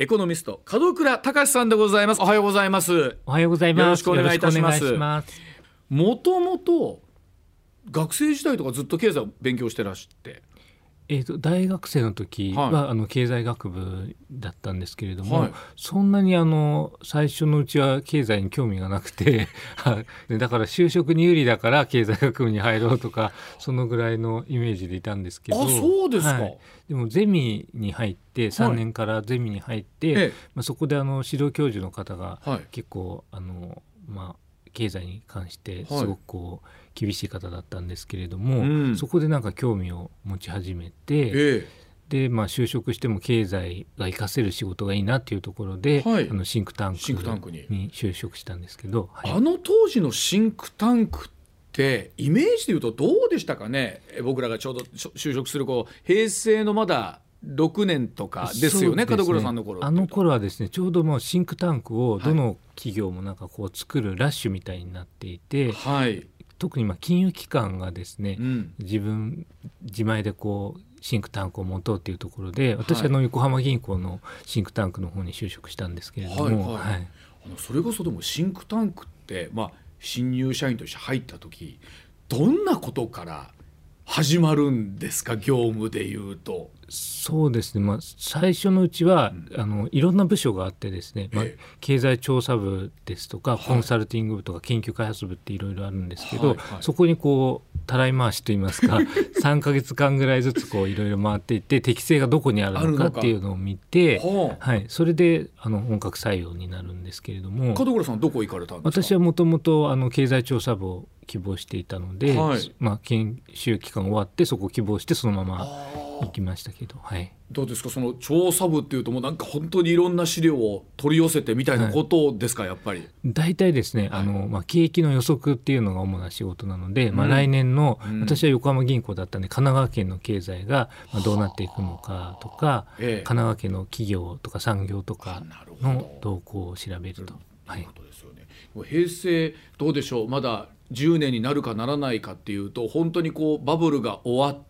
エコノミスト門倉隆さんでございます。おはようございます。おはようございます。よろしくお願いいたします。もともと学生時代とかずっと経済を勉強してらしてえー、と大学生の時は、はいあの経済学部だったんですけれども、はい。そんなにあの最初のうちは経済に興味がなくて はい。でだから就職に有利だから経済学部に入ろうとかそのぐらいのイメージでいたんですけどあそうですか。はい。でもゼミに入って3年からゼミに入って、ええ。まあ、そこであの指導教授の方がはい。結構あの、まあ、経済に関してはい。すごくこう厳しい方だったんですけれども、うん。そこでなんか興味を持ち始めてええ。で、まあ、就職しても経済が活かせる仕事がいいなっていうところで、はい。あのシンクタンクに。に就職したんですけど、はい。あの当時のシンクタンクってイメージでいうとどうでしたかね？え僕らがちょうど就職するこう平成のまだ6年とかですよねそう門倉さんの頃あの頃はですねちょうどもうシンクタンクをはい。どの企業もなんかこう作るラッシュみたいになっていて、はい、特にまあ金融機関がですね、うん、自分自前でこうシンクタンクを持とうっていうところで私はの横浜銀行のシンクタンクの方に就職したんですけれども、はいあのそれこそでもシンクタンクって、まあ、新入社員として入った時どんなことから始まるんですか業務でいうと。そうですね、まあ、最初のうちは、あのいろんな部署があってですね、まあええ、経済調査部ですとか、はい。コンサルティング部とか研究開発部っていろいろあるんですけど、はいはい。そこにこうたらい回しといいますか 3か月間ぐらいずつこういろいろ回っていって適性がどこにあるのかっていうのを見て、はい、それであの本格採用になるんですけれども。門倉さんどこ行かれたんですか？私はもともとあの経済調査部を希望していたので、はい。まあ、研修期間終わってそこを希望してそのまま行きましたけど、はい、どうですか？その調査部っていうともうなんか本当にいろんな資料を取り寄せてみたいなことですか、やっぱり。大体ですね、あのまあ、景気の予測っていうのが主な仕事なので、まあ、うん来年の、うん。私は横浜銀行だったんで神奈川県の経済がまあどうなっていくのかとか、ええ。神奈川県の企業とか産業とかの動向を調べると。はい。ことですよね。平成どうでしょう？まだ10年になるかならないかっていうと本当にこうバブルが終わって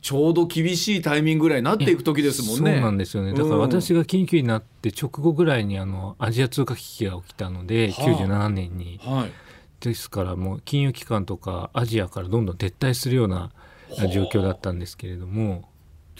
ちょうど厳しいタイミングぐらいになっていく時ですもんね。そうなんですよねだから私が緊急になって直後ぐらいにあのアジア通貨危機が起きたので、はあ97年にはい。ですからもう金融機関とかアジアからどんどん撤退するような状況だったんですけれども。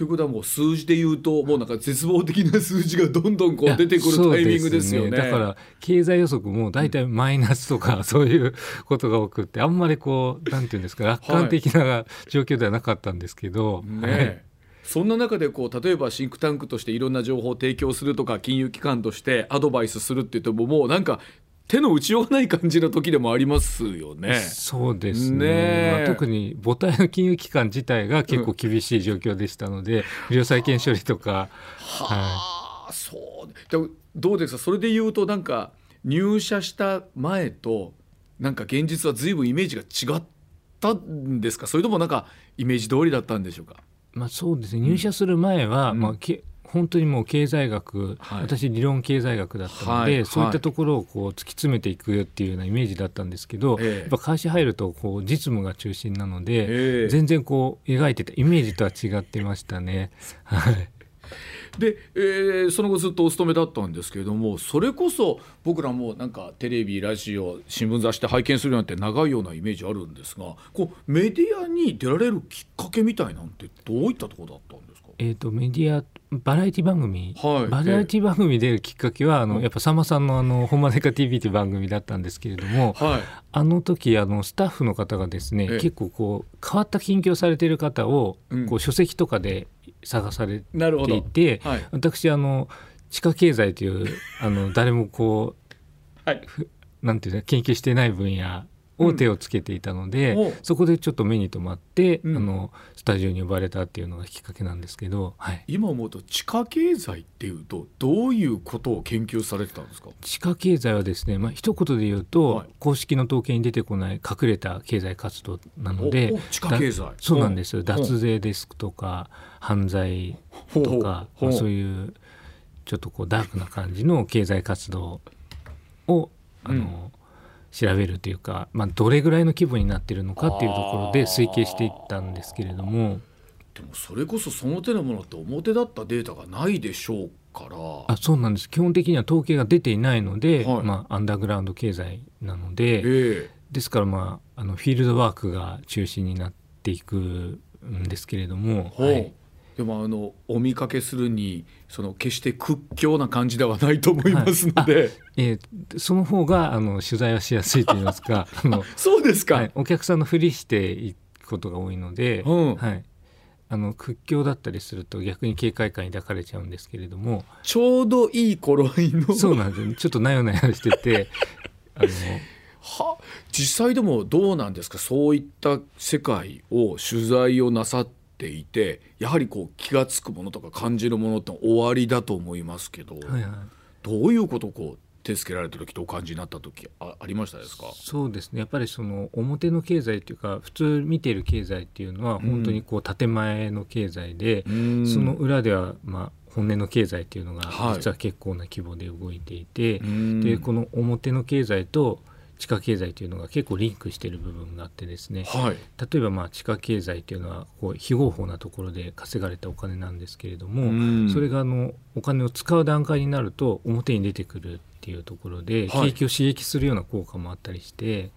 ということはもう数字で言うともうなんか絶望的な数字がどんどんこう出てくるタイミングですよね。そうだから経済予測も大体マイナスとかそういうことが多くってあんまりこうなんていうんですか楽観的な状況ではなかったんですけど、ねえ。そんな中でこう例えばシンクタンクとしていろんな情報を提供するとか金融機関としてアドバイスするって言ってももうなんか手の打ちようがない感じの時でもありますよね。そうですね。まあ、特に母体の金融機関自体が結構厳しい状況でしたので、不良債権処理とか、はああそう。でもどうですか？それで言うとなんか入社した前となんか現実は随分イメージが違ったんですか？それともなんかイメージ通りだったんでしょうか？いまあ、そうですね。入社する前は、うん。まあ、け本当にもう経済学、はい。私理論経済学だったので、はい。そういったところをこう突き詰めていくっていうようなイメージだったんですけど、ええ。やっぱ会社入るとこう実務が中心なので、ええ。全然こう描いてたイメージとは違ってましたね。は いで、えーその後ずっとお勤めだったんですけれどもそれこそ僕らもなんかテレビラジオ新聞雑誌で拝見するなんて長いようなイメージあるんですがこうメディアに出られるきっかけみたいなんてどういったところだったんですか？えー、とメディアバラエティ番組、はい。バラエティ番組出るきっかけはあの、やっぱさんまさんの「あのほんまでか TV」という番組だったんですけれども、はい。あの時あのスタッフの方がですね、ええ。結構こう変わった近況されている方を、うん。こう書籍とかで探されていて、はい。私あの地下経済というあの誰もこはい、うなんていうの研究していない分野を手をつけていたので、お。そこでちょっと目に留まって、うん。あのスタジオに呼ばれたっていうのがきっかけなんですけど、はい、今思うと地下経済っていうとどういうことを研究されてたんですか？地下経済はですね、まあ一言で言うと、はい。公式の統計に出てこない隠れた経済活動なので地下経済。だそうなんですよ。ん脱税ですとか犯罪とか、まあそういうちょっとこうダークな感じの経済活動をあの、調べるというか、まあ、どれぐらいの規模になっているのかっていうところで推計していったんですけれども。でもそれこそその手のものって表だったデータがないでしょうから。あそうなんです。基本的には統計が出ていないので、はい。まあ、アンダーグラウンド経済なので、えですから、まあ、あのフィールドワークが中心になっていくんですけれども、ほうでもあのお見かけするにその決して屈強な感じではないと思いますので、えーその方があの取材はしやすいといいますか。あの、そうですか、はい、お客さんのふりしていくことが多いので、うん。はい、あの屈強だったりすると逆に警戒感抱かれちゃうんですけれども。ちょうどいい頃合いの。そうなんですちょっとなよなよしてて。あのは実際でもどうなんですか？そういった世界を取材をなさっていてやはりこう気が付くものとか感じるものって終わりだと思いますけど、はいはい。どういうことをこう手つけられた時とお感じになった時あありましたですか？そうですね。やっぱりその表の経済っていうか普通見ている経済っていうのはうん。本当にこう建前の経済で、うん。その裏ではまあ本音の経済っていうのがはい。実は結構な規模で動いていて、うん。でこの表の経済と地下経済というのが結構リンクしている部分があってですね。はい。例えばまあ地下経済っていうのはこう非合法なところで稼がれたお金なんですけれども、うん。それがあのお金を使う段階になると表に出てくるっていうところではい。景気を刺激するような効果もあったりして、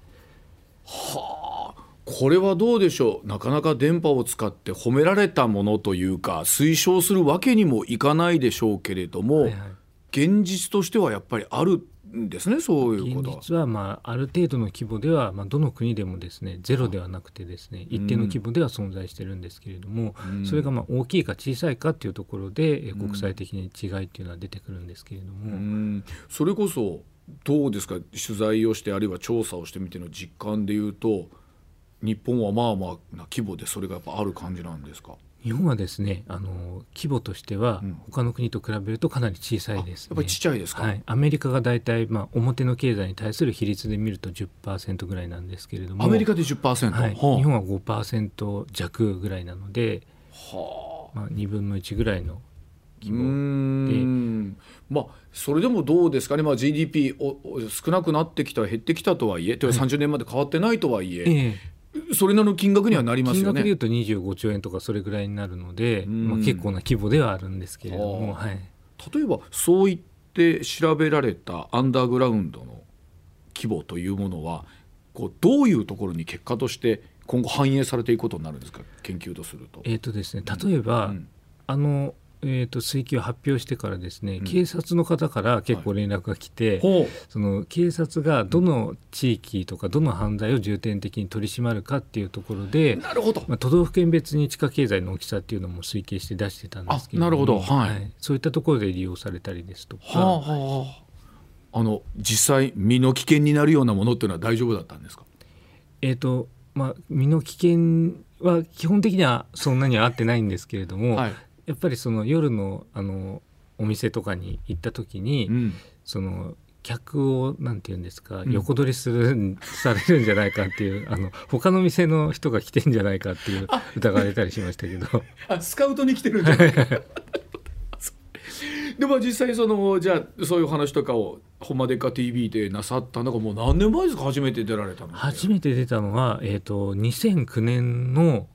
はあ。これはどうでしょう？なかなか電波を使って褒められたものというか推奨するわけにもいかないでしょうけれども、はいはい。現実としてはやっぱりあるんですねそういうこ現と。は。実はまあある程度の規模では、まあ、どの国でもですねゼロではなくてですね一定の規模では存在してるんですけれども、うん。それがまあ大きいか小さいかっていうところでえん。国際的に違いっていうのは出てくるんですけれども、うん。それこそどうですか？取材をしてあるいは調査をしてみての実感でいうと日本はまあまあな規模でそれがやっぱある感じなんですか？日本はですねあの規模としてはうん。他の国と比べるとかなり小さいです、ね。やっぱりちっちゃいですか、はい、アメリカが大体、まあ、表の経済に対する比率で見ると10%ぐらいなんですけれども。アメリカで10%、はい、はあ。日本は5%弱ぐらいなので、はあ。まあ、2分の1ぐらいの規模ん。まあそれでもどうですかね、まあ、GDP おお少なくなってきた減ってきたとはいえ、てか30年まで変わってないとはいえ、ええそれなりの金額にはなりますよね。金額でいうと25兆円とかそれぐらいになるので、うん。まあ、結構な規模ではあるんですけれども、はい、例えばそう言って調べられたアンダーグラウンドの規模というものはこうどういうところに結果として今後反映されていくことになるんですか？研究とすると。えーとですね、例えば、うん。あの、えー、と追及を発表してからですね、うん。警察の方から結構連絡が来て、ほその警察がどの地域とかどの犯罪を重点的に取り締まるかっていうところうで、なるほど、まあ、都道府県別に地下経済の大きさっていうのも推計して出してたんですけれどなるほど。はい。そういったところで利用されたりですとか、はあはあ、あ。の実際身の危険になるようなものっていうのは大丈夫だったんですか？えーとまあ、身の危険は基本的にはそんなには合ってないんですけれども、はいやっぱりその夜のあのお店とかに行った時に、うん。その客をなんて言うんですか、うん。横取りするんされるんじゃないかっていう あの他の店の人が来てんじゃないかっていう疑われたりしましたけど。あスカウトに来てるんじゃないか。でも実際そのじゃあそういう話とかを「ほんまでっか TV」でなさったのがもう何年前ですか？初めて出られたの初めて出たのは、えー、と2009年の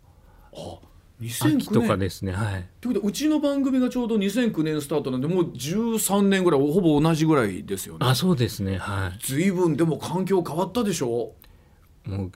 あ秋2009年とかですねはい。ということでうちの番組がちょうど2009年スタートなんでもう13年ぐらいほぼ同じぐらいですよね。あそうですねは随分でも環境変わったでしょ？いもう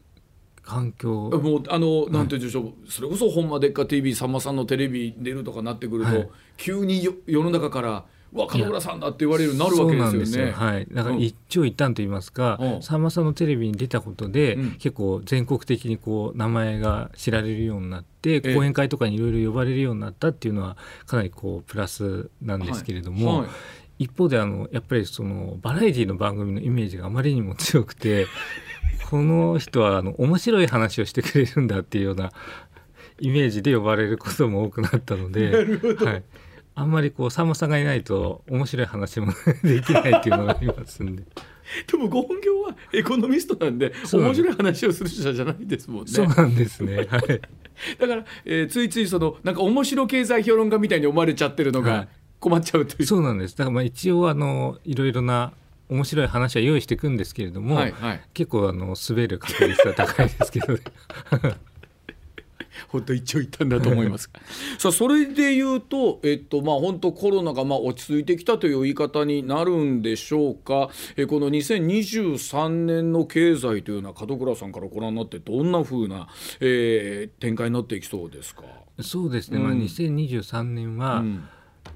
環境。もうあのなんて言うんでしょう、それこそ「ほんまでっか TV」さんまさんのテレビ出るとかなってくると、はい。急によ世の中から「うわ門倉さんだ」って言われるようになるわけですよね。そうなんですよ。はい、だからうん。一長一短と言いますか、うん。さんまさんのテレビに出たことで、うん。結構全国的にこう名前が知られるようになって、ええ。講演会とかにいろいろ呼ばれるようになったっていうのはかなりこうプラスなんですけれども、はい。一方であのやっぱりそのバラエティの番組のイメージがあまりにも強くて この人はあの面白い話をしてくれるんだっていうようなイメージで呼ばれることも多くなったので。はいあんまりこうさんまさんがいないと面白い話も できないっていうのがありますんで。でもご本業はエコノミストなんで面白い話をする人じゃないですもんね。そうなんですね。はい。だから、えーついついそのなんか面白経済評論家みたいに思われちゃってるのはがい困っちゃうという。そうなんです。だからまあ一応あのいろいろな面白い話は用意していくんですけれども、はいはい結構あの滑る確率は高いですけどね。本当一長一短だと思います。さあそれで言うと、えっとまあ、本当コロナがまあ落ち着いてきたという言い方になるんでしょうか。えこの2023年の経済というのは門倉さんからご覧になってどんなふうな、えー、展開になっていきそうですか？そうですね、うん、まあ、2023年は、うん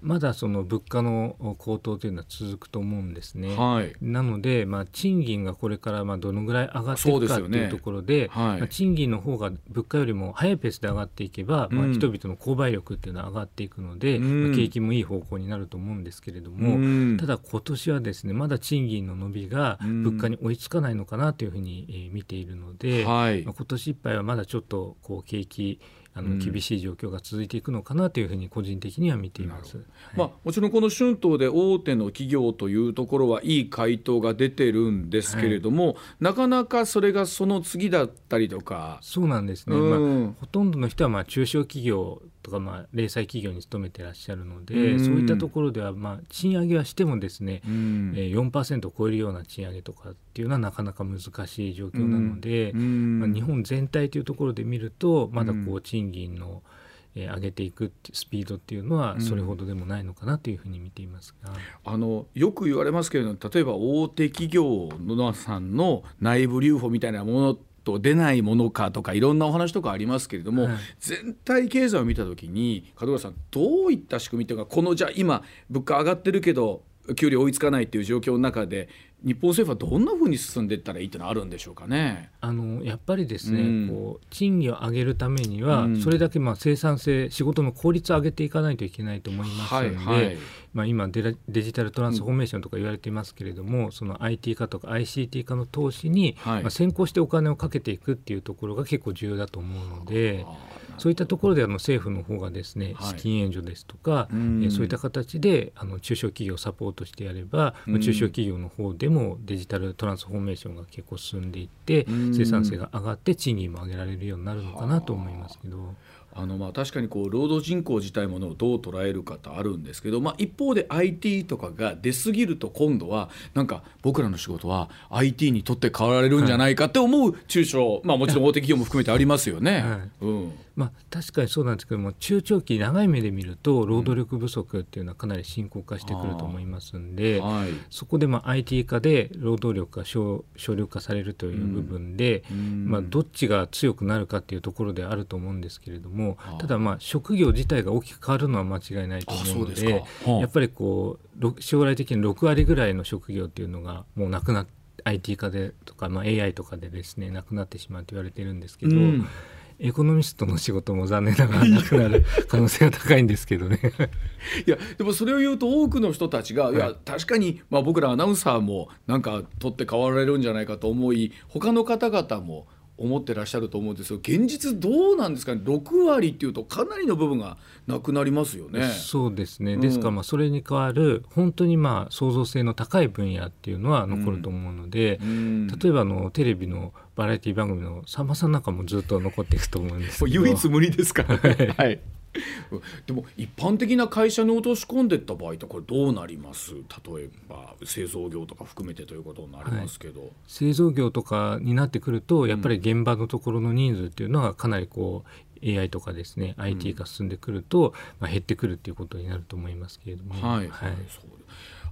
まだその物価の高騰というのは続くと思うんですね。はい、なので、まあ、賃金がこれからまあどのぐらい上がっていくかというところで、ねはい、まあ、賃金の方が物価よりも速いペースで上がっていけば、うん、まあ、人々の購買力っていうのは上がっていくので、うん、まあ、景気もいい方向になると思うんですけれども、うん、ただ今年はですねまだ賃金の伸びが物価に追いつかないのかなというふうに見ているので、はい、まあ、今年いっぱいはまだちょっとこう景気あの厳しい状況が続いていくのかなというふうに個人的には見ています、はい、まあ、もちろんこの春闘で大手の企業というところはいい回答が出てるんですけれども、はい、なかなかそれがその次だったりとか。そうなんですね、うん、まあ、ほとんどの人はまあ中小企業とかまあ零細企業に勤めてらっしゃるので、うん、そういったところではまあ賃上げはしてもですね、うん、えー、4%を超えるような賃上げとかっていうのはなかなか難しい状況なので、うん、まあ、日本全体というところで見るとまだこう賃金の、えー、上げていくスピードっていうのはそれほどでもないのかなというふうに見ていますが、あのよく言われますけれども例えば大手企業のさんの内部留保みたいなものと出ないものかとかいろんなお話とかありますけれども、はい、全体経済を見た時に門倉さんどういった仕組みというかこのじゃあ今物価上がってるけど給料追いつかないっていう状況の中で日本政府はどんなふうに進んでいったらいいってのあるんでしょうかね。あのやっぱりですね、うん、こう賃金を上げるためには、うん、それだけまあ生産性仕事の効率を上げていかないといけないと思いますので、はいはい、まあ、今デデジタルトランスフォーメーションとか言われていますけれども、うん、その IT 化とか ICT 化の投資に、はい、まあ、先行してお金をかけていくっていうところが結構重要だと思うので。そういったところであの政府の方がですね、資金援助ですとか、えそういった形であの中小企業をサポートしてやれば、まあ、中小企業の方でもデジタルトランスフォーメーションが結構進んでいって、生産性が上がって賃金も上げられるようになるのかなと思いますけど。あのまあ確かにこう労働人口自体ものをどう捉えるかとあるんですけど、まあ、一方で IT とかが出過ぎると今度はなんか僕らの仕事は IT にとって変わられるんじゃないかって思う中小、まあ、もちろん大手企業も含めてありますよね。はい。うんまあ、確かにそうなんですけども中長期長い目で見ると労働力不足っていうのはかなり深刻化してくると思いますんで、はい、そこでまあ IT 化で労働力が省省力化されるという部分で、うん、まあ、どっちが強くなるかっていうところであると思うんですけれどもただまあ職業自体が大きく変わるのは間違いないと思うのでやっぱりこう将来的に6割ぐらいの職業っていうのがもうなくなって IT 化でとか、まあ、AI とかでですねなくなってしまうと言われてるんですけど。うんエコノミストの仕事も残念ながらなくなる可能性が高いんですけどね。いやでもそれを言うと多くの人たちが、はい、いや確かに、まあ、僕らアナウンサーもなんか取って代わられるんじゃないかと思い他の方々も思ってらっしゃると思うんですよ。現実どうなんですかね。6割っていうとかなりの部分がなくなりますよね。そうですね、ですからまあそれに代わる本当にまあ創造性の高い分野っていうのは残ると思うので、うん。うん、例えばあのテレビのバラエティ番組のさんまさんなんかもずっと残っていくと思うんですけど。唯一無二ですから、ね、はい でも一般的な会社に落とし込んでいった場合とこれどうなります？例えば製造業とか含めてということになりますけど、はい、製造業とかになってくるとやっぱり現場のところの人数っていうのはかなりこう AI とかですね、うん、IT が進んでくると、まあ、減ってくるっていうことになると思いますけれども。はい、はい、そう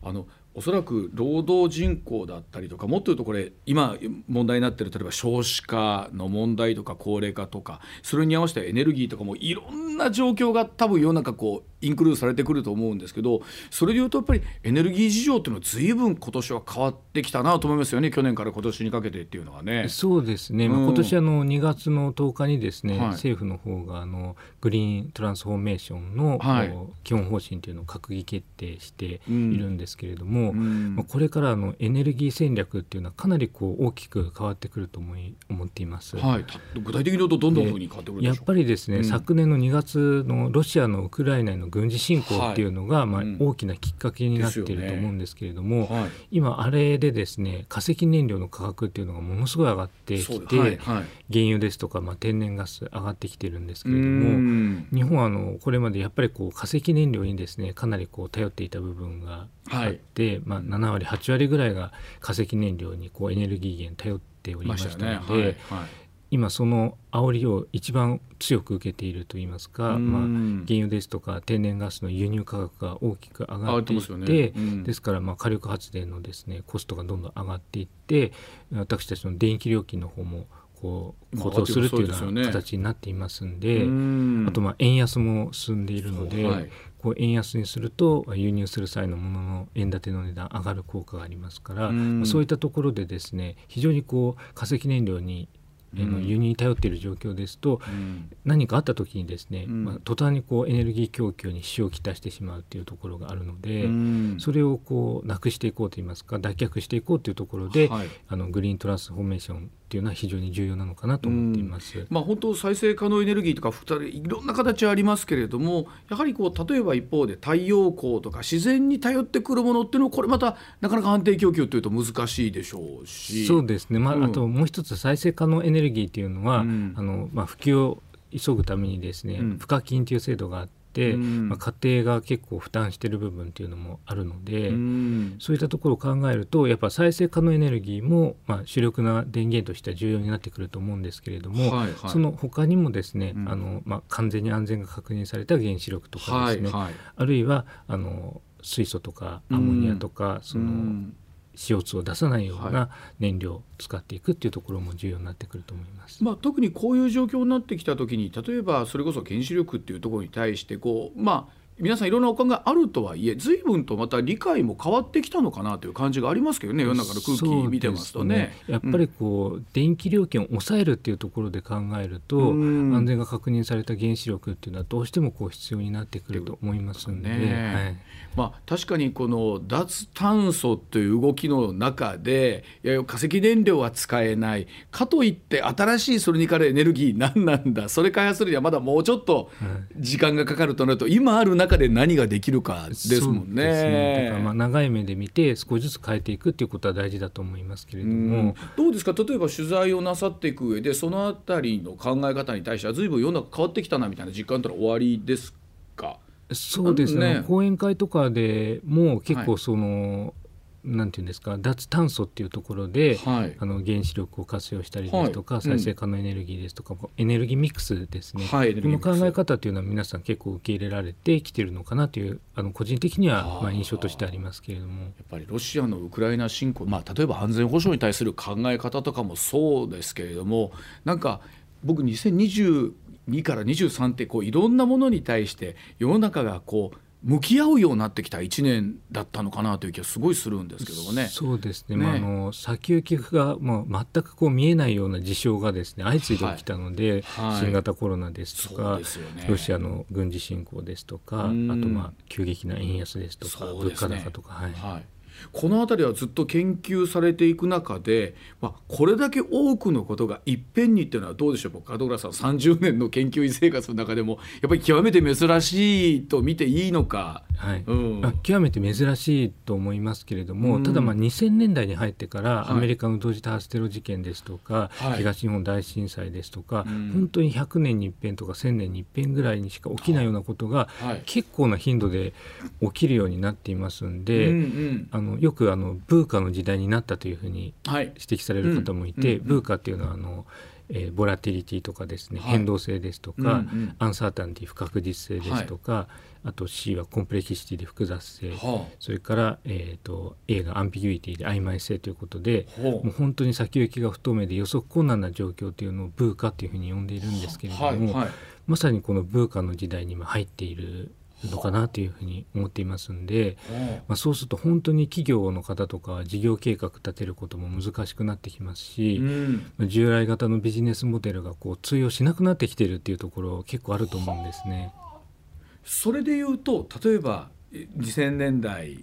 あのおそらく労働人口だったりとかもっと言うとこれ今問題になってる例えば少子化の問題とか高齢化とかそれに合わせてエネルギーとかもいろんな状況が多分世の中こうインクルードされてくると思うんですけどそれでいうとやっぱりエネルギー事情っていうのは随分今年は変わってきたなと思いますよね。去年から今年にかけてっていうのはね。そうですね、まあ、今年あの2月の10日にですね、はい、政府の方があのグリーントランスフォーメーションの、はい、基本方針というのを閣議決定しているんですけれども、まあ、これからのエネルギー戦略っていうのはかなりこう大きく変わってくると思い思っています。はい、具体的に言うとどんどんふうに変わってくるやっぱりですね、うん、昨年の2月のロシアのウクライナへの軍事侵攻っていうのが、はい、まあ、大きなきっかけになっていると思うんですけれども、今あれでですね化石燃料の価格っていうのがものすごい上がってきて、はい、原油ですとか、まあ、天然ガス上がってきてるんですけれども日本はあのこれまでやっぱりこう化石燃料にですねかなりこう頼っていた部分があって、まあ、7割8割ぐらいが化石燃料にこうエネルギー源頼っておりましたので。今その煽りを一番強く受けているといいますか、まあ、原油ですとか天然ガスの輸入価格が大きく上がっていって、ね。うん、ですからまあ火力発電のですねコストがどんどん上がっていって私たちの電気料金の方もこう高騰するというような形になっていますんで、あとまあ円安も進んでいるので、はい、こう円安にすると輸入する際のものの円建ての値段上がる効果がありますから、そういったところでですね非常にこう化石燃料にの輸入に頼っている状況ですと、うん、何かあった時にですね、うん、まあ、途端にこうエネルギー供給に支障をきたしてしまうというところがあるので、うん、それをこうなくしていこうといいますか脱却していこうというところで、はい、あのグリーントランスフォーメーションっていうのは非常に重要なのかなと思っています。まあ、本当再生可能エネルギーとかいろんな形ありますけれどもやはりこう例えば一方で太陽光とか自然に頼ってくるものっていうのはこれまたなかなか安定供給というと難しいでしょうし。そうですね、まあ、あともう一つ再生可能エネルギーっていうのは、うん、あのまあ、普及を急ぐためにですね、うん、賦課金という制度があって。、うん、まあ、家庭が結構負担している部分っていうのもあるので、うん、そういったところを考えるとやっぱ再生可能エネルギーも、まあ、主力な電源としては重要になってくると思うんですけれども、はいはい、その他にもですね、うん、あのまあ、完全に安全が確認された原子力とかですね、はいはい、あるいはあの水素とかアンモニアとか、その CO2 を出さないような燃料を使っていくっていうところも重要になってくると思います、まあ、特にこういう状況になってきた時に例えばそれこそ原子力っていうところに対してこうまあ皆さんいろんなお考えあるとはいえ随分とまた理解も変わってきたのかなという感じがありますけどね世の中の空気見てますとね、ね、やっぱりこう、うん、電気料金を抑えるっていうところで考えると安全が確認された原子力っていうのはどうしてもこう必要になってくると思いますんで、ね。はい、まあ、確かにこの脱炭素という動きの中でいや化石燃料は使えない。かといって新しいそれにからエネルギー何なんだ。それ開発するにはまだもうちょっと時間がかかるとなると今ある中で何ができるかですもんね。ね。だからまあ長い目で見て少しずつ変えていくっていうことは大事だと思いますけれども。どうですか？例えば取材をなさっていく上でそのあたりの考え方に対しては随分世の中変わってきたなみたいな実感というのは終わりですか？そうですね、ね、講演会とかでも結構その、はいなんていうんですか脱炭素っていうところで、はい、あの原子力を活用したりですとか、はい、再生可能エネルギーですとか、うん、エネルギーミックスですね、はい、この考え方というのは皆さん結構受け入れられてきてるのかなというあの個人的にはまあ印象としてありますけれども。やっぱりロシアのウクライナ侵攻、まあ、例えば安全保障に対する考え方とかもそうですけれどもなんか僕2022から23ってこういろんなものに対して世の中がこう向き合うようになってきた1年だったのかなという気がすごいするんですけどもね。そうですね、ね。まあ、あの先行きがもう全くこう見えないような事象がですね相次いで起きたので、はい。はい、新型コロナですとか、ね、ロシアの軍事侵攻ですとかあとまあ急激な円安ですとか、物価高とか。はい、はいこの辺りはずっと研究されていく中で、まあ、これだけ多くのことがいっぺんにっていうのはどうでしょう？門倉さん30年の研究生活の中でもやっぱり極めて珍しいと見ていいのか、はい。うん、極めて珍しいと思いますけれども、うん、ただまあ2000年代に入ってからアメリカの同時多発テロ事件ですとか、はい、東日本大震災ですとか、本当に100年に一遍とか1000年に一遍ぐらいにしか起きないようなことが、結構な頻度で起きるようになっていますんで、うんうん、あののよくあのブーカの時代になったというふうに指摘される方もいて、はいうん、ブーカっていうのはあの、えー、ボラティリティとかですね、はい、変動性ですとか、うんうん、アンサータンティ不確実性ですとか、はい、あと C はコンプレキシティで複雑性、はあ、それから、えーと、A がアンビギュイティで曖昧性ということで、もう本当に先行きが不透明で予測困難な状況というのをブーカというふうに呼んでいるんですけれども、はい、まさにこのブーカの時代に今入っているのかなというふうに思っていますんで、まあ、そうすると本当に企業の方とか事業計画立てることも難しくなってきますし、うん、従来型のビジネスモデルがこう通用しなくなってきているっていうところ結構あると思うんですね。それで言うと例えば2000年代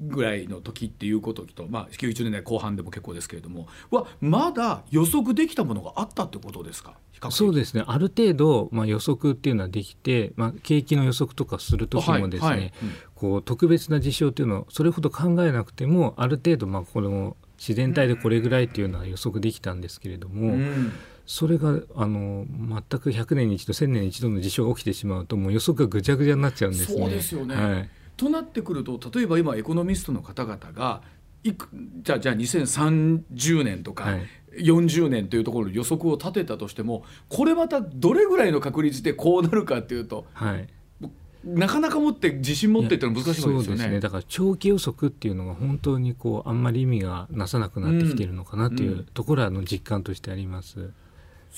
ぐらいの時っていうことと、まあ、90年代後半でも結構ですけれどもはまだ予測できたものがあったってことですか？そうですね。ある程度、まあ、予測っていうのはできて、まあ、景気の予測とかする時もですね、はいはい。うん、こう特別な事象っていうのをそれほど考えなくてもある程度まあこの自然体でこれぐらいっていうのは予測できたんですけれども。うん。それがあの全く100年に一度1000年に一度の事象が起きてしまうともう予測がぐちゃぐちゃになっちゃうんですね。そうですよね、はい、となってくると例えば今エコノミストの方々がいくじゃあじゃあ2030年とか、はい40年というところの予測を立てたとしてもこれまたどれぐらいの確率でこうなるかっていうとはいなかなか持って自信持ってっていうのは難しいわけですよそうですねね。だから長期予測っていうのが本当にこうあんまり意味がなさなくなってきているのかなっていううんところはあの実感としてあります。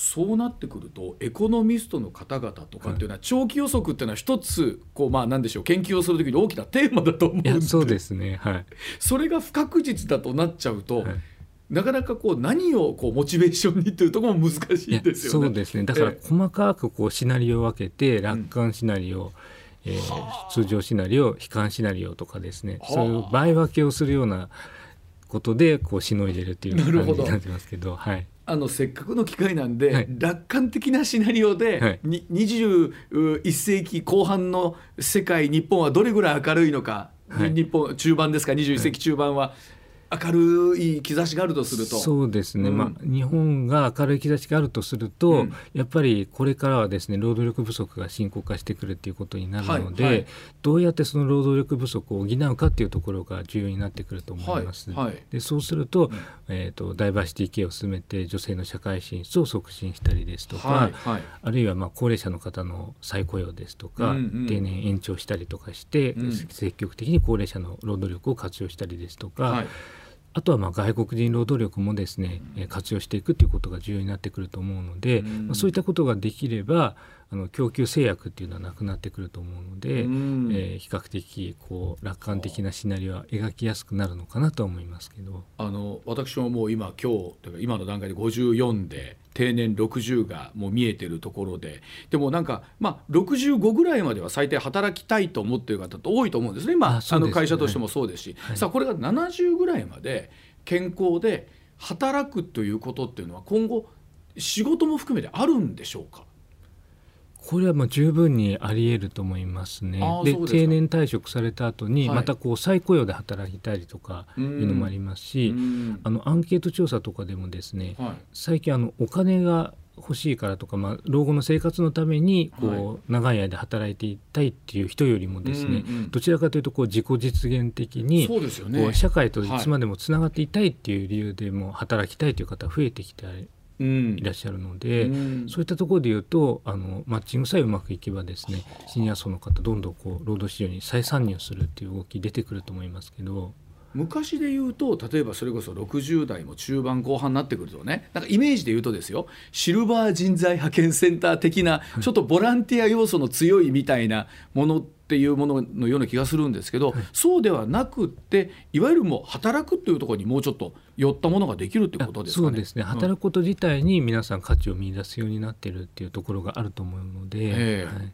そうなってくるとエコノミストの方々とかっていうのは長期予測っていうのは一つこうまあなんでしょう研究をするときに大きなテーマだと思うんそうですすね。はい、それが不確実だとなっちゃうと、はい。なかなかこう何をこうモチベーションにっていうところも難しいですよね。そうですね。だからえ細かくこうシナリオを分けて楽観シナリオ、えー通常シナリオ悲観シナリオとかですね。はあ。そういう倍分けをするようなことでこうしのいでるっていう感じになってますけどはいあのせっかくの機会なんで、はい。楽観的なシナリオで、はい。に21世紀後半の世界日本はどれぐらい明るいのか、はい。日本中盤ですか？21世紀中盤は明るい兆しがあるとすると。そうですね、うん。まあ、日本が明るい兆しがあるとすると、うん。やっぱりこれからはですね労働力不足が深刻化してくるっていうことになるので、はいはい。どうやってその労働力不足を補うかっていうところが重要になってくると思います。はいはい。でそうすると,、えー、とダイバーシティ系を進めて女性の社会進出を促進したりですとか、はいはい。あるいはまあ高齢者の方の再雇用ですとか、うんうん。定年延長したりとかして、うん。積極的に高齢者の労働力を活用したりですとか、はいあとはまあ外国人労働力もですね、えー活用していくということが重要になってくると思うので、うん。まあ、そういったことができればあの供給制約っていうのはなくなってくると思うので、うん。えー比較的こう楽観的なシナリオは描きやすくなるのかなとは思いますけど。あの私ももう今今日今の段階で54で定年60がもう見えてるところで。でもなんか、まあ、65ぐらいまでは最低働きたいと思っている方って多いと思うんですね。今ああの会社としてもそうですし、はい。さあこれが70ぐらいまで健康で働くということっていうのは今後仕事も含めてあるんでしょうか？これはまあ十分にあり得ると思いますね。で定年退職された後にはい。またこう再雇用で働きたいとかいうのもありますし、うん。あのアンケート調査とかでもですね、はい。最近あのお金が欲しいからとか、まあ、老後の生活のためにこう、はい。長い間働いていたいっていう人よりもですね、うんうんどちらかというとこう自己実現的にそうですよね。社会といつまでもつながっていたいっていう理由でも働きたいという方増えてきてうんいらっしゃるので、うんそういったところで言うとあのマッチングさえうまくいけばですねシニア層の方どんどんこう労働市場に再参入するっていう動き出てくると思いますけど。昔で言うと例えばそれこそ60代も中盤後半になってくるとねなんかイメージで言うとですよシルバー人材派遣センター的なちょっとボランティア要素の強いみたいなものっていうもののような気がするんですけど、そうではなくっていわゆるもう働くっていうところにもうちょっと寄ったものができるってことですかね。そうですね。働くこと自体に皆さん価値を見出すようになってるっていうところがあると思うので、ええ。はい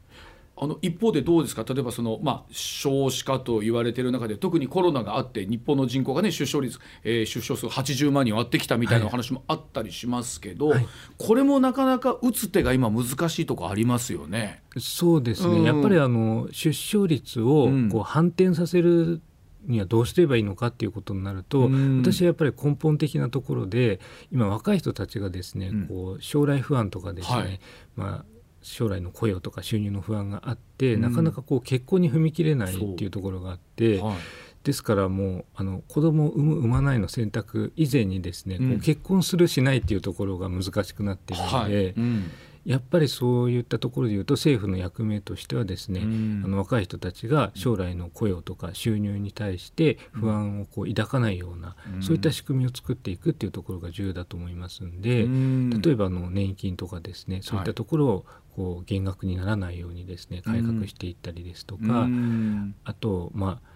あの一方でどうですか？例えばその、まあ、少子化と言われている中で特にコロナがあって日本の人口がね出生率、えー出生数80万人割ってきたみたいなお話もあったりしますけど、はい。これもなかなか打つ手が今難しいとこありますよね。そうですね、うん。やっぱりあの出生率をうん。こう反転させるにはどうすればいいのかっていうことになると、うん。私はやっぱり根本的なところで今若い人たちがですね、うん。こう将来不安とかですね、はい。まあ将来の雇用とか収入の不安があって、うん。なかなかこう結婚に踏み切れないっていうところがあって、はいですからもうあの子供を産む産まないの選択以前にですね、うん。こう結婚するしないっていうところが難しくなっているので、はい。うん。やっぱりそういったところで言うと政府の役目としてはですね、うん。あの若い人たちが将来の雇用とか収入に対して不安をこう抱かないような、うん。そういった仕組みを作っていくっていうところが重要だと思いますんで、うん。例えばあの年金とかですねそういったところをこう減額にならないようにですね改革していったりですとか、うん。あとまあ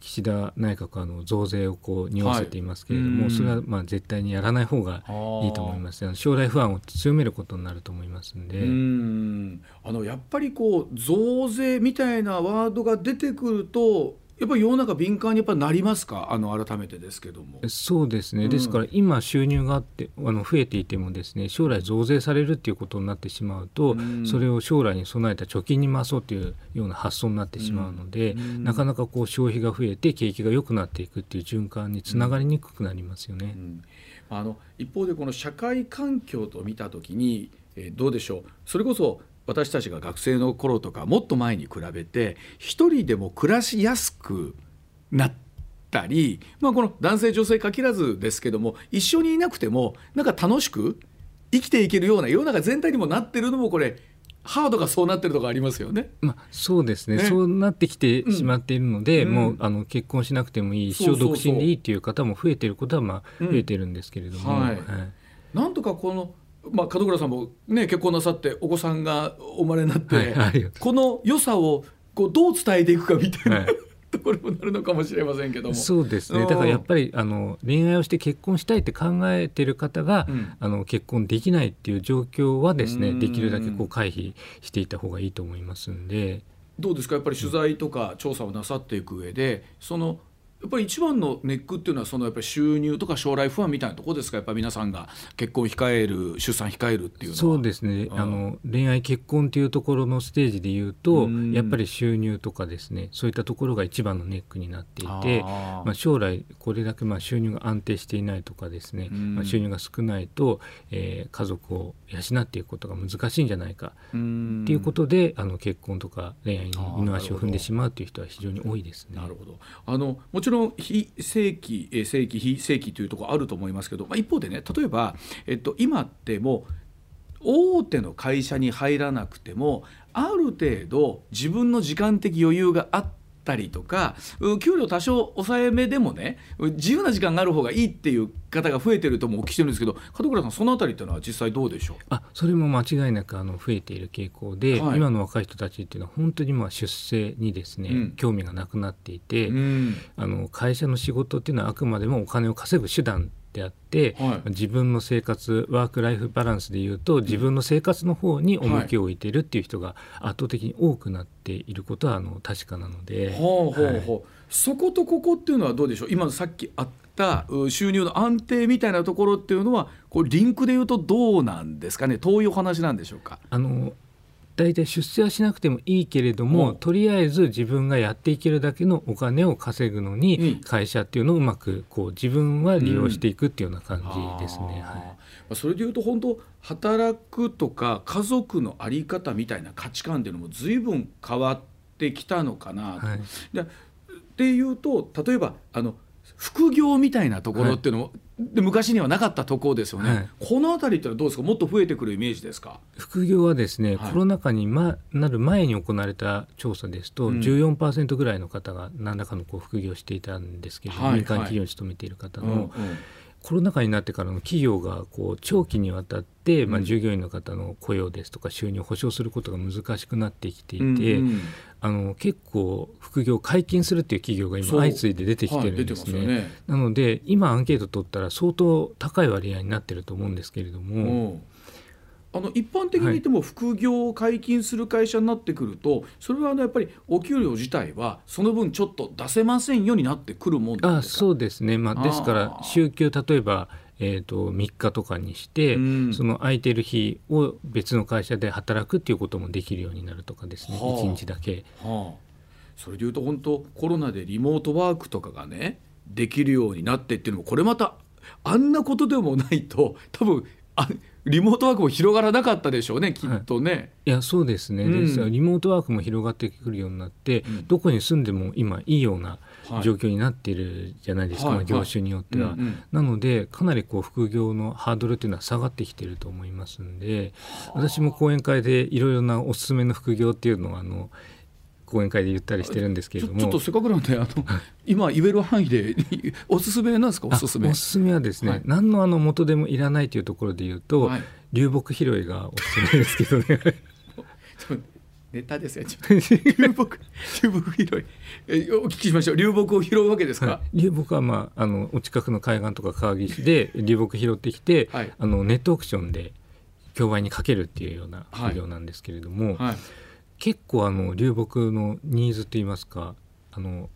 岸田内閣はあの増税をこう匂わせていますけれども、はいうん。それはまあ絶対にやらない方がいいと思います。あの将来不安を強めることになると思いますんで。うん。あのやっぱりこう増税みたいなワードが出てくるとやっぱり世の中敏感にやっぱなりますか？あの改めてですけども。そうですね、うん。ですから今収入があってあの増えていてもですね将来増税されるっていうことになってしまうと、うん。それを将来に備えた貯金に回そうというような発想になってしまうので、うん。なかなかこう消費が増えて景気が良くなっていくっていう循環につながりにくくなりますよね。うん。あの一方でこの社会環境と見た時に、えーどうでしょう？それこそ私たちが学生の頃とかもっと前に比べて一人でも暮らしやすくなっったり、まあ、この男性女性限らずですけども一緒にいなくてもなんか楽しく生きていけるような世の中全体にもなってるのもこれハードがそうなってるとこありますよね。まあ、そうですね。ね。そうなってきてしまっているので、うん。もうあの結婚しなくてもいい一生独身でいいっていう方も増えてることはまあうん増えてるんですけれども、はい。なんとかこの、まあ、門倉さんも、ね、結婚なさってお子さんがお生まれになって、はいありがとうございこの良さをこうどう伝えていくかみたいな、はい。ところになるのかもしれませんけども。そうですうん。ねだからやっぱりあの恋愛をして結婚したいって考えてる方が、うん。あの結婚できないっていう状況はですうんねできるだけこう回避していった方がいいと思いますん。で。どうですかやっぱり取材とか調査をなさっていく上でそのやっぱり一番のネックっていうのはそのやっぱり収入とか将来不安みたいなところですか？やっぱり皆さんが結婚を控える出産控えるっていうのは。そうですね。うん。あの恋愛結婚というところのステージで言うとうんやっぱり収入とかですね。そういったところが一番のネックになっていてまあ、将来これだけまあ収入が安定していないとかですね、うん。まあ、収入が少ないと、えー家族を養っていくことが難しいんじゃないか。うん。っていうことで、あの結婚とか恋愛に二の足を踏んでしまうという人は非常に多いですね。なるほど。あのもちろん非正規え正規非正規というところあると思いますけど、まあ、一方でね例えば、えっと、今ってもう大手の会社に入らなくてもある程度自分の時間的余裕があってたりとかう給料多少抑えめでもねう自由な時間がある方がいいっていう方が増えてるともお聞きしてるんですけど門倉さんそのあたりっていうのは実際どうでしょう？あそれも間違いなくあの増えている傾向で、はい。今の若い人たちっていうのは本当にまあ出世にですね、うん。興味がなくなっていて、うん。あの会社の仕事っていうのはあくまでもお金を稼ぐ手段であって、はい。自分の生活ワーク・ライフ・バランスでいうと自分の生活の方に重きを置いているっていう人が圧倒的に多くなっていることはあの確かなので。ほうほうはい。そことここっていうのはどうでしょう？今さっきあったう収入の安定みたいなところっていうのはこうリンクで言うとどうなんですかね？遠いお話なんでしょうか？あの大体出世はしなくてもいいけれども、うん。とりあえず自分がやっていけるだけのお金を稼ぐのうん。に会社っていうのをうまくこう自分は利用していくっていうような感じですね。あー。はい。まあそれで言うと本当働くとか家族の在り方みたいな価値観っていうのも随分変わってきたのかなと。はい。でっていうと例えばあの副業みたいなところっていうのも、で昔にはなかったところですよね、はい。この辺りってのはどうですか？もっと増えてくるイメージですか？副業はですね、はい。コロナ禍に、ま、なる前に行われた調査ですと、うん。14%ぐらいの方が何らかのこう副業をしていたんです。けれども、はい。民間企業に勤めている方の、うんうん。コロナ禍になってからの企業がこう長期にわたって、まあ、うん。従業員の方の雇用ですとか収入を保障することが難しくなってきていて、うんうんあの結構副業を解禁するっていう企業が今相次いで出てきてるんですね。はい、すよね。なので今アンケート取ったら相当高い割合になってると思うんですけれども、う。んあの一般的に言っても副業を解禁する会社になってくると、それはあのやっぱりお給料自体はその分ちょっと出せませんようになってくるもんですか？そうですね、まあ、ですから週休例えば、えー、と3日とかにして、うん。その空いてる日を別の会社で働くっていうこともできるようになるとかですね、はあ。1日だけ。はあ、それでいうと本当コロナでリモートワークとかがねできるようになってっていうのもこれまたあんなことでもないと 多分あリモートワークも広がらなかったでしょうねきっとね。いやそうですね、うん。ですリモートワークも広がってくるようになって、うん。どこに住んでも今いいようなはい状況になっているじゃないですか、はいまあ業種によっては。うんうん。なのでかなりこう副業のハードルというのは下がってきていると思いますんで私も講演会でいろいろなおすすめの副業っていうのをあの講演会で言ったりしてるんですけれども。ちょっとせっかくなんであの今言える範囲でおすすめなんですか？おあすすめ。おすすめはですね、はい。何のあの元でもいらないというところで言うと、はい。流木拾いがおすすめですけどね ネタですよ。ちょ流木流木拾い。えお聞きしましょう。流木を拾うわけですか、はい。流木は、まあ、あのお近くの海岸とか川岸で流木拾ってきて、はい。あのネットオークションで競売にかけるっていうような副業なんですけれども、はい。結構あの流木のニーズといいますかあの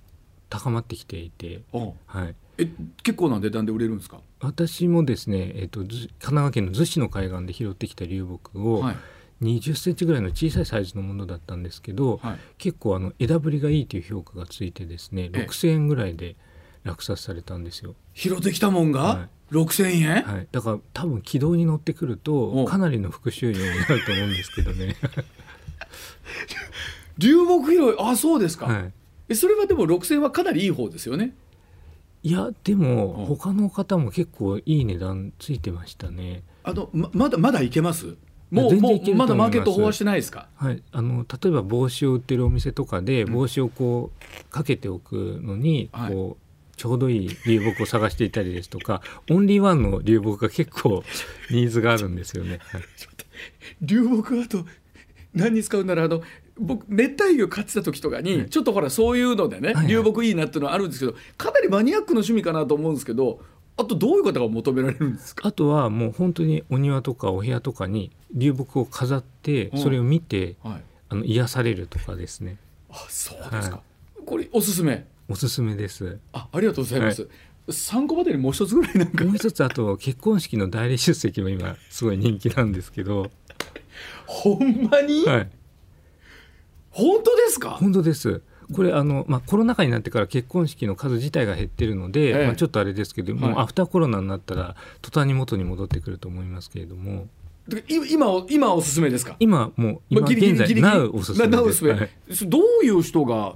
高まってきていて、あはい、え結構な値段で売れるんですか？私もですね、えっと、ず神奈川県の逗子の海岸で拾ってきた流木を、はい20センチぐらいの小さいサイズのものだったんですけど、はい。結構あの枝ぶりがいいという評価がついてですねええ。6,000円ぐらいで落札されたんですよ。拾ってきたもんが、は6000円、はい、だから多分軌道に乗ってくるおとかなりの副収入になると思うんですけどね。流木拾い？あそうですか、はい、えそれはでも6000円はかなりいい方ですよね。いやでもう。ん他の方も結構いい値段ついてましたね。あのままだまだいけます？もうもうまだマーケット飽和してないですか？はい、あの例えば帽子を売ってるお店とかでうん。帽子をこうかけておくのに、はい。こうちょうどいい流木を探していたりですとかオンリーワンの流木が結構 ニーズがあるんですよね。はい。流木あと何に使うならあの僕熱帯魚飼ってた時とかに、はい。ちょっとほらそういうのでね、はいはい。流木いいなっていうのはあるんですけどかなりマニアックな趣味かなと思うんですけどあとどういう方が求められるんですか？あとはもう本当にお庭とかお部屋とかに流木を飾ってうん。それを見て、はい。あの癒されるとかですね。あそうですか、はこれおすすめ。おすすめです。あありがとうございます、参考までにもう一つぐらいなんか。もう一つあと結婚式の代理出席も今すごい人気なんですけど、ほんまに、はい、本当ですか？本当です。これあの、まあ、コロナ禍になってから結婚式の数自体が減ってるので、ええ。まあ、ちょっとあれですけども、はい。アフターコロナになったら途端に元に戻ってくると思いますけれども。で今今おすすめですか？今もうま今現在ギリギリ Now おすすめです。はい。どういう人が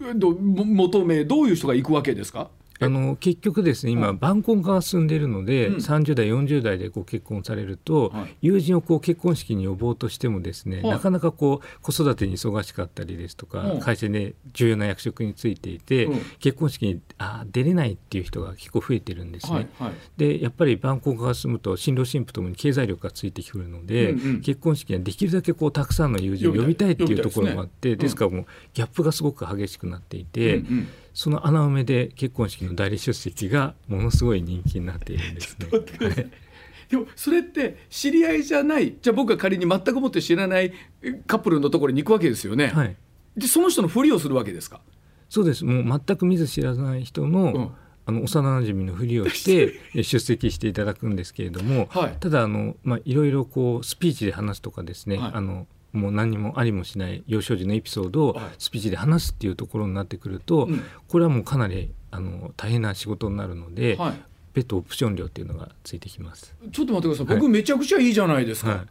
えども求めどういう人が行くわけですか？あの結局ですね今晩婚化が進んでいるので、うん。30代40代でご結婚されると、はい。友人をこう結婚式に呼ぼうとしてもですね、はい。なかなかこう子育てに忙しかったりですとか、うん。会社で重要な役職についていて、うん。結婚式にあ出れないっていう人が結構増えてるんですね。はいはい。でやっぱり晩婚化が進むと新郎新婦ともに経済力がついてくるので、うんうん。結婚式にはできるだけこうたくさんの友人を呼びたいっていうところもあってですね。ですからもうギャップがすごく激しくなっていて、うんうんその穴埋めで結婚式の代理出席がものすごい人気になっているんですね。でもそれって知り合いじゃないじゃあ僕が仮に全くもって知らないえカップルのところに行くわけですよね、はい、でその人のふりをするわけですか？そうです。もう全く見ず知らない人の,、うん。あの幼馴染のふりをして え出席していただくんですけれども、はい。ただあの、まあ、いろいろこうスピーチで話すとかですね、はい。あのもう何にもありもしない幼少時のエピソードをはい。スピーチで話すっていうところになってくると、うん。これはもうかなりあの大変な仕事になるので、はい。別途オプション料っていうのがついてきます。ちょっと待ってください。はい。僕めちゃくちゃいいじゃないですか、は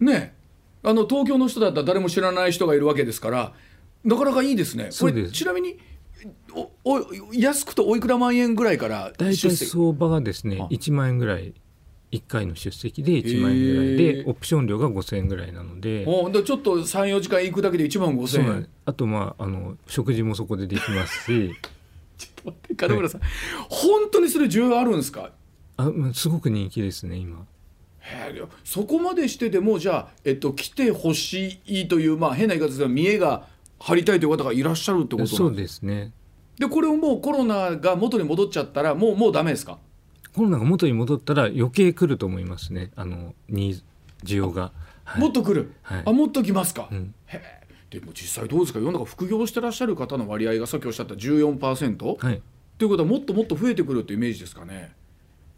ね。あの東京の人だったら誰も知らない人がいるわけですからなかなかいいですね。これちなみにおお安くとおいくら万円ぐらいから大体相場がですねあ。1万円ぐらい1回の出席で1万円ぐらいで、へー。オプション料が5000円ぐらいなので。おでちょっと34時間行くだけで1万5000円。あとまああの食事もそこでできますし。ちょっと待って門村さん、本当にそれ需要あるんですか？あまあすごく人気ですね今。へえそこまでしてでもじゃあ、えっと、来てほしいという、まあ、変な言い方ですが見栄が張りたいという方がいらっしゃるってことそうなんでですね。でこれをもうコロナが元に戻っちゃったらもうもうダメですか？コロナが元に戻ったら余計来ると思いますね。あのニーズ需要が、はい。もっと来る、はい。あもっと来ますか、うん。へえ。でも実際どうですか？世の中副業してらっしゃる方の割合がさっきおっしゃった14%、はい、ということはもっともっと増えてくるというイメージですかね？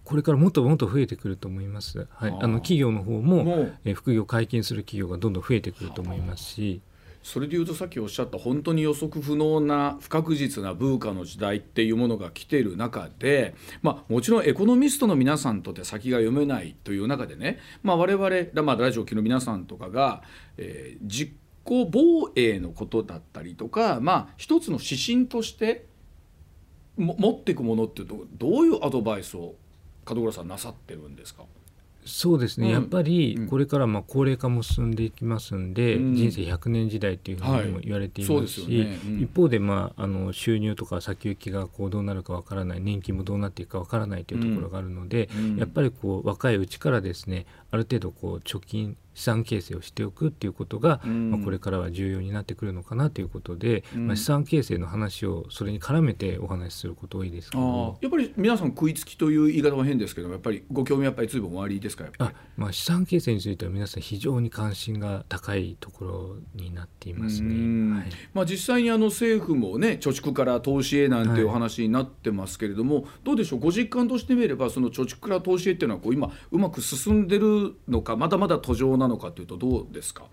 これからもっともっと増えてくると思います、はい、あの企業の方ももうえー副業解禁する企業がどんどん増えてくると思いますしそれでいうとさっきおっしゃった本当に予測不能な不確実なブーカの時代っていうものが来ている中で、まあ、もちろんエコノミストの皆さんとって先が読めないという中でね、まあ、我々、まあ、ラジオ機の皆さんとかが、えー実行防衛のことだったりとか、まあ、一つの指針として持っていくものっていうとどういうアドバイスを門倉さんなさってるんですか？そうですね、うん。やっぱりうん。これからまあ高齢化も進んでいきますんで、うん。人生100年時代っていうふうにも言われていますし、よね。うん。一方で、まあ、あの収入とか先行きがこうどうなるかわからない年金もどうなっていくかわからないというところがあるので、うん。やっぱりこう若いうちからですねある程度こう貯金資産形成をしておくっていうことが、うん。まあ、これからは重要になってくるのかなということで、うん。まあ、資産形成の話をそれに絡めてお話しすること多いですけあどー。やっぱり皆さん食いつきという言い方は変ですけどやっぱりご興味やっぱり随分おありですか？あ、まあ、資産形成については皆さん非常に関心が高いところになっていますうん。ね。はい。まあ、実際にあの政府もね貯蓄から投資へなんていうお話になってますけれども、どうでしょう？ご実感としてみればその貯蓄から投資へっていうのはこう今うまく進んでるのかまだまだ途上なのかというとどうですか？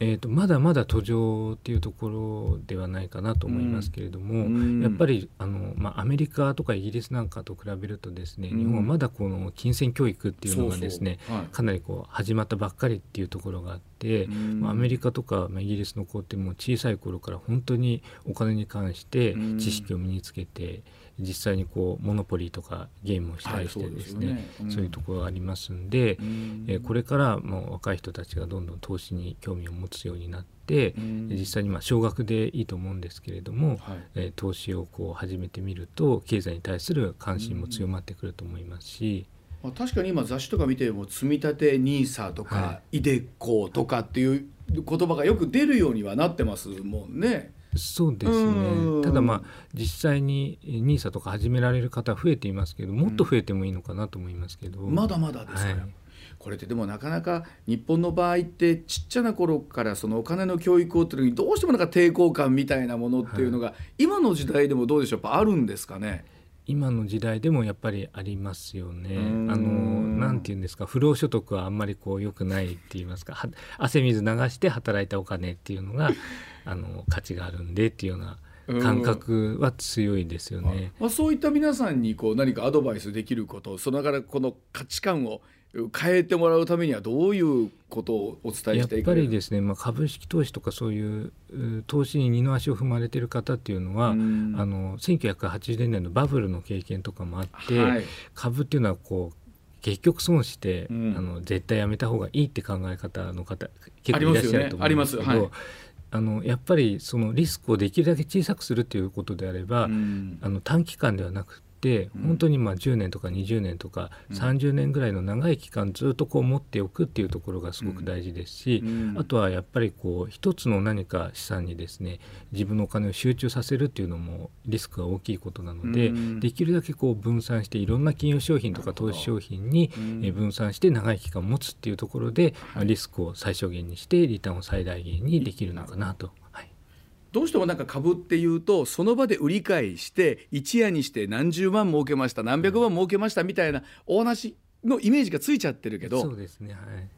えー、とまだまだ途上っていうところではないかなと思いますけれども、うん。やっぱりあの、まあ、アメリカとかイギリスなんかと比べるとですね、うん。日本はまだこの金銭教育っていうのがですねそうそう。はい。かなりこう始まったばっかりっていうところがあって、うん。まあ、アメリカとか、まあ、イギリスの子ってもう小さい頃から本当にお金に関してうん。知識を身につけて、実際にこうモノポリーとかゲームをしたりしてですね,、はいそういうところがありますんで、うん。えーこれからもう若い人たちがどんどん投資に興味を持つようになって、うん。実際にまあ少額でいいと思うんですけれども、はい。えー投資をこう始めてみると経済に対する関心も強まってくると思いますし、まあ、確かに今雑誌とか見ても積み立て NISA とか、はイデコとかっていう言葉がよく出るようにはなってますもんね。そうですうん。ねただまあ実際に NISA とか始められる方は増えていますけどもっと増えてもいいのかなと思いますけど、まだまだですから、はい。これってでもなかなか日本の場合ってちっちゃな頃からそのお金の教育をっていうのにどうしてもなんか抵抗感みたいなものっていうのが、今の時代でもどうでしょう？やっぱあるんですかね？今の時代でもやっぱりありますよね。うんあのなんて言うんですか不労所得はあんまりこう良くないって言いますかは汗水流して働いたお金っていうのが あの価値があるんでっていうような感覚は強いですよね。まあ、そういった皆さんにこう何かアドバイスできることそのからこの価値観を変えてもらうためにはどういうことをお伝えやってぱしいくれる？りですね、まあ、株式投資とかそういうう投資に二の足を踏まれてる方っていうのは、うん。あの1980年のバブルの経験とかもあって、はい。株っていうのはこう結局損して、うん。あの絶対やめた方がいいって考え方の方結構いらっしゃると思うんですけどますよね。あのやっぱりそのリスクをできるだけ小さくするということであれば、うん。あの短期間ではなくてうん。本当にまあ10年とか20年とかうん。30年ぐらいの長い期間ずっとこう持っておくっていうところがすごく大事ですし、うん。あとはやっぱりこう一つの何か資産にですね自分のお金を集中させるっていうのもリスクが大きいことなので、うん。できるだけこう分散していろんな金融商品とか投資商品に分散して長い期間持つっていうところで、まあリスクを最小限にしてリターンを最大限にできるのかなと。はいどうしてもなんか株っていうとその場で売り買いして一夜にして何十万儲けました何百万儲けましたみたいなお話のイメージがついちゃってるけどそうですね、はい。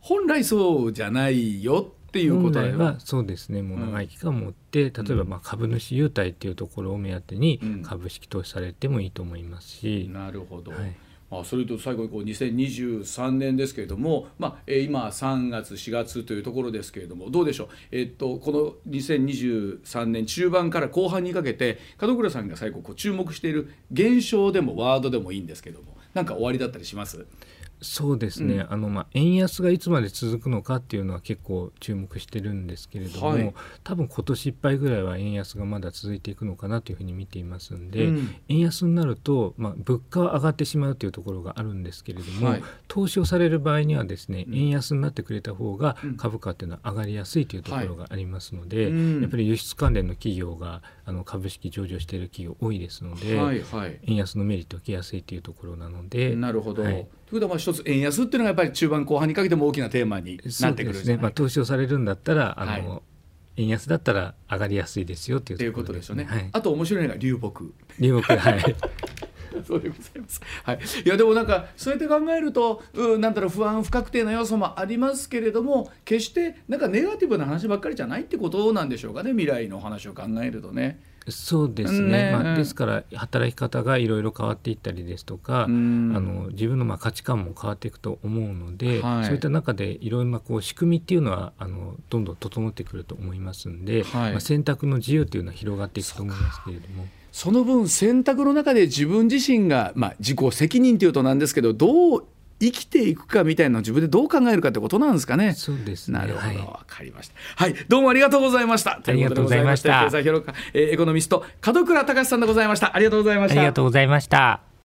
本来そうじゃないよっていうこ本来とだよ。ねはそうですね。もう長い期間持って、例えばまあ株主優待っていうところを目当てにうん。株式投資されてもいいと思いますし、なるほど、はい。まあ、それと最後にこう2023年ですけれども、まあ今3月4月というところですけれどもどうでしょう、えっとこの2023年中盤から後半にかけて門倉さんが最後こう注目している現象でもワードでもいいんですけども何か終わりだったりします？そうですね、あのまあ円安がいつまで続くのかっていうのは結構注目してるんですけれども、はい。多分今年いっぱいぐらいは円安がまだ続いていくのかなというふうに見ていますんで、うん。円安になると、まあ、物価は上がってしまうというところがあるんですけれども、はい。投資をされる場合にはですね、うん。円安になってくれた方がうん。株価っていうのは上がりやすいというところがありますので、うん。やっぱり輸出関連の企業があの株式上場している企業多いですので、はいはい。円安のメリットを受けやすいというところなので。なるほど。はい。ということはまあ一つ円安っていうのがやっぱり中盤後半にかけても大きなテーマになってくるですね、まあ、投資をされるんだったらあの、はい円安だったら上がりやすいですよっていうというとことですよね。はい、あと面白いのが流木。流木はい そうでございます。はい。いやでもなんかそうやって考えると、うんなんだろう不安不確定な要素もありますけれども、決してなんかネガティブな話ばっかりじゃないってことなんでしょうかね。未来の話を考えるとね。そうですね。ね。まあ、ですから働き方がいろいろ変わっていったりですとか、うん。あの自分のまあ価値観も変わっていくと思うので、はい。そういった中でいろんなこう仕組みっていうのはあのどんどん整ってくると思いますんで、はい。まあ、選択の自由というのは広がっていくと思いますけれども。その分選択の中で自分自身がまあ自己責任っていうとなんですけど、どう生きていくかみたいなのを自分でどう考えるかってことなんですかね。そうですねなるほど、はいわかりました。はい、どうもありがとうございました。ありがとうございました経済評論家、えーエコノミスト門倉隆さんでございました。ありがとうございました。ありがとうございました。